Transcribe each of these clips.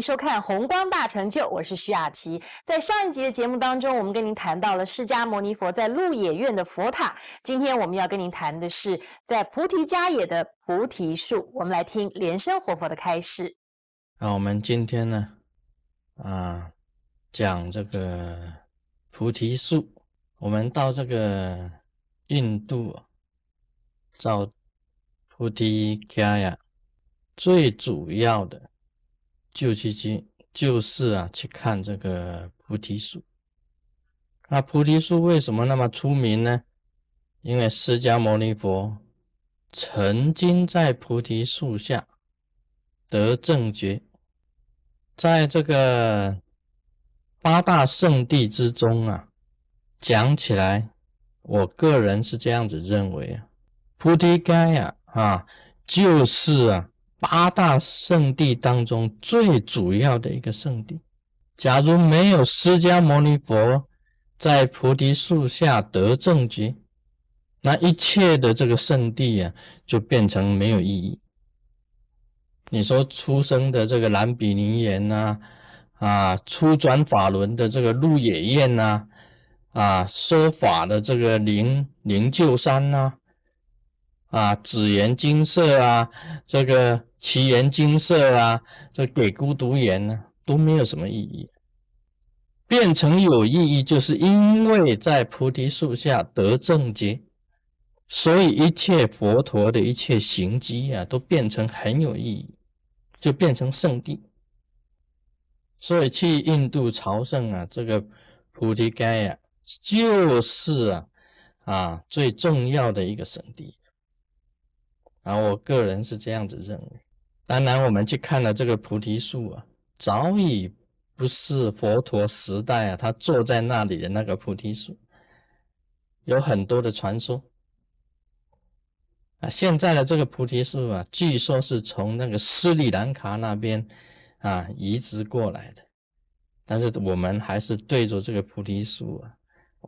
收看《红光大成就》，我是徐雅琪。在上一集的节目当中，我们跟您谈到了释迦牟尼佛在鹿野苑的佛塔。今天我们要跟您谈的是在菩提迦野的菩提树。我们来听莲生活佛的开示。那我们今天呢，啊，讲这个菩提树。我们到这个印度，找菩提迦呀，最主要的。就去去就是啊，去看这个菩提树。那菩提树为什么那么出名呢？因为释迦牟尼佛曾经在菩提树下得正觉。在这个八大圣地之中啊，讲起来，我个人是这样子认为啊，菩提伽呀啊，就是啊。八大圣地当中最主要的一个圣地，假如没有释迦牟尼佛在菩提树下得正觉，那一切的这个圣地啊，就变成没有意义。你说出生的这个蓝比尼园呐，啊，初转法轮的这个鹿野苑呐，啊，说法的这个灵灵鹫山呐。啊，紫岩金色啊，这个奇岩金色啊，这给孤独言呢都没有什么意义。变成有意义，就是因为在菩提树下得正觉，所以一切佛陀的一切行迹啊，都变成很有意义，就变成圣地。所以去印度朝圣啊，这个菩提伽呀，就是啊啊最重要的一个圣地。啊，我个人是这样子认为。当然，我们去看了这个菩提树啊，早已不是佛陀时代啊，他坐在那里的那个菩提树，有很多的传说。啊，现在的这个菩提树啊，据说是从那个斯里兰卡那边啊移植过来的。但是我们还是对着这个菩提树啊，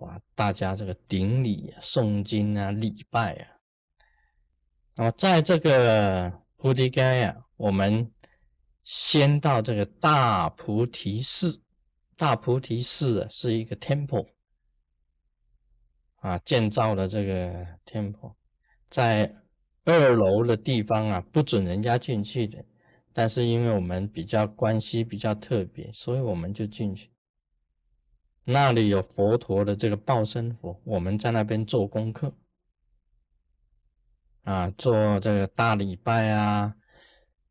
哇，大家这个顶礼啊、诵经啊、礼拜啊。那么，在这个菩提伽呀，我们先到这个大菩提寺。大菩提寺是一个 temple 啊，建造的这个 temple，在二楼的地方啊，不准人家进去的。但是因为我们比较关系比较特别，所以我们就进去。那里有佛陀的这个报身佛，我们在那边做功课。啊，做这个大礼拜啊，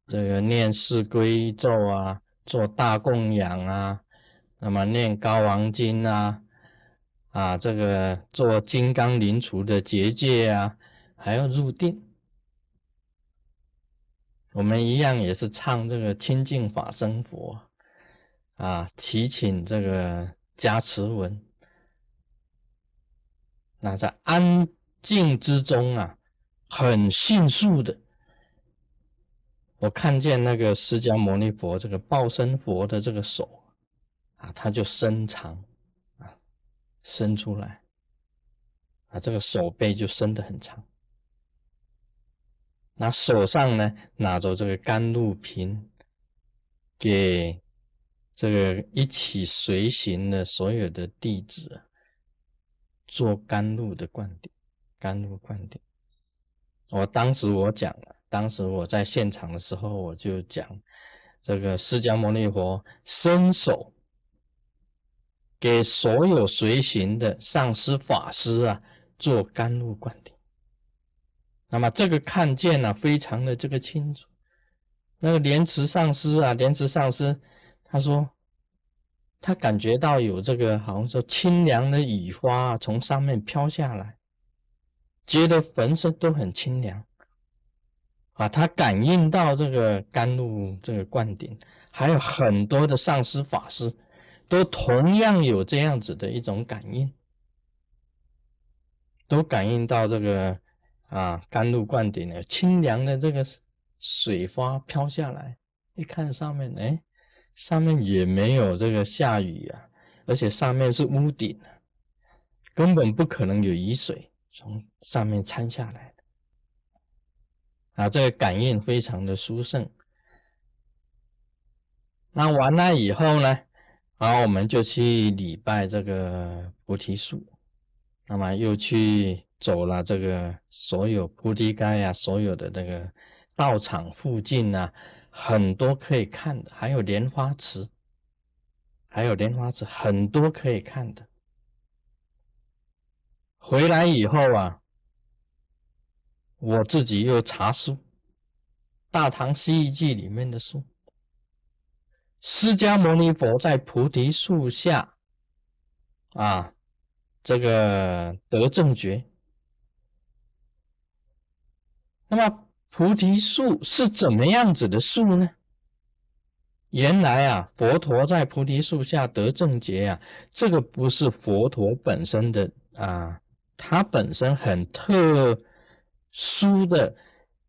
这个念四归咒啊，做大供养啊，那么念高王经啊，啊，这个做金刚临除的结界啊，还要入定。我们一样也是唱这个清净法生佛啊，祈请这个加持文。那在安静之中啊。很迅速的，我看见那个释迦牟尼佛这个报身佛的这个手啊，他就伸长啊，伸出来啊，这个手背就伸得很长。那手上呢，拿着这个甘露瓶，给这个一起随行的所有的弟子做甘露的灌顶，甘露灌顶。我当时我讲了，当时我在现场的时候，我就讲这个释迦牟尼佛伸手给所有随行的上师法师啊做甘露灌顶。那么这个看见呢，非常的这个清楚。那个莲池上师啊，莲池上师他说，他感觉到有这个好像说清凉的雨花啊从上面飘下来。觉得浑身都很清凉啊！他感应到这个甘露这个灌顶，还有很多的上师法师都同样有这样子的一种感应，都感应到这个啊甘露灌顶的清凉的这个水花飘下来，一看上面，哎，上面也没有这个下雨啊，而且上面是屋顶，根本不可能有雨水。从上面参下来啊，这个感应非常的殊胜。那完了以后呢，然后我们就去礼拜这个菩提树，那么又去走了这个所有菩提街呀，所有的这个道场附近啊，很多可以看的，还有莲花池，还有莲花池，很多可以看的。回来以后啊，我自己又查书，《大唐西域记》里面的书。释迦牟尼佛在菩提树下，啊，这个得正觉。那么菩提树是怎么样子的树呢？原来啊，佛陀在菩提树下得正觉啊，这个不是佛陀本身的啊，他本身很特书的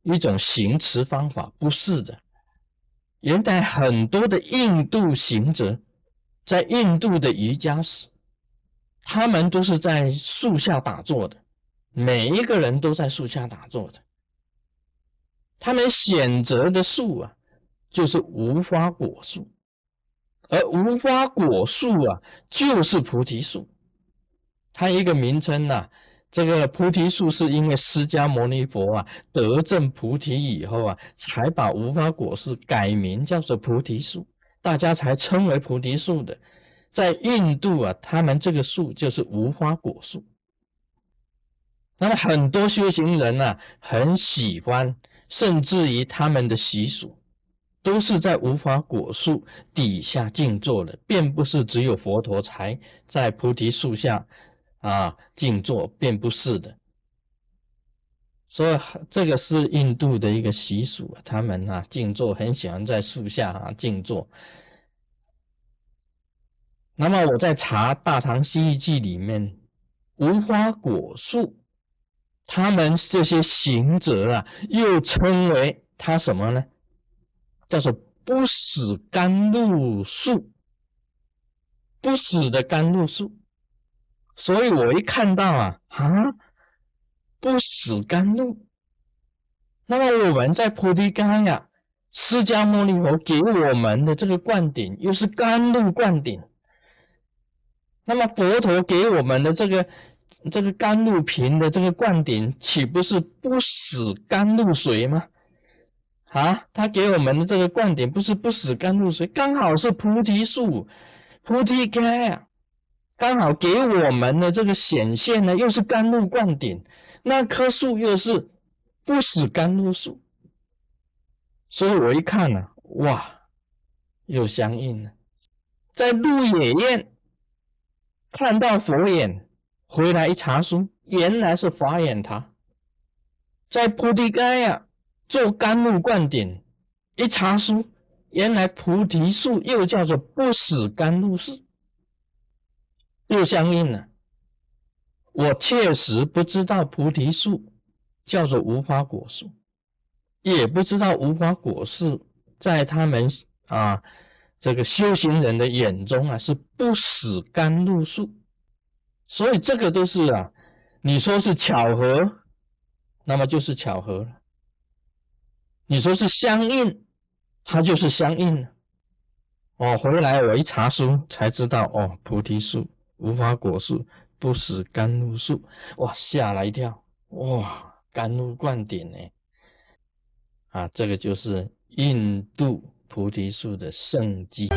一种行持方法，不是的。元代很多的印度行者，在印度的瑜伽室，他们都是在树下打坐的，每一个人都在树下打坐的。他们选择的树啊，就是无花果树，而无花果树啊，就是菩提树，它一个名称呐。这个菩提树是因为释迦牟尼佛啊得证菩提以后啊，才把无花果树改名叫做菩提树，大家才称为菩提树的。在印度啊，他们这个树就是无花果树。那么很多修行人呢，很喜欢，甚至于他们的习俗，都是在无花果树底下静坐的，并不是只有佛陀才在菩提树下。啊，静坐并不是的，所以这个是印度的一个习俗。他们啊，静坐很喜欢在树下啊静坐。那么我在查《大唐西域记》里面，无花果树，他们这些行者啊，又称为它什么呢？叫做不死甘露树，不死的甘露树。所以我一看到啊啊，不死甘露，那么我们在菩提伽呀，释迦牟尼佛给我们的这个灌顶又是甘露灌顶，那么佛陀给我们的这个这个甘露瓶的这个灌顶，岂不是不死甘露水吗？啊，他给我们的这个灌顶不是不死甘露水，刚好是菩提树，菩提伽呀。刚好给我们的这个显现呢，又是甘露灌顶，那棵树又是不死甘露树，所以我一看呢，哇，又相应了。在鹿野苑看到佛眼，回来一查书，原来是法眼塔。在菩提街呀做甘露灌顶，一查书，原来菩提树又叫做不死甘露树。又相应了。我确实不知道菩提树叫做无花果树，也不知道无花果树在他们啊这个修行人的眼中啊是不死甘露树，所以这个都是啊，你说是巧合，那么就是巧合了；你说是相应，它就是相应了。哦，回来我一查书才知道，哦，菩提树。无花果树不死甘露树，哇，吓了一跳，哇，甘露灌顶呢？啊，这个就是印度菩提树的圣迹。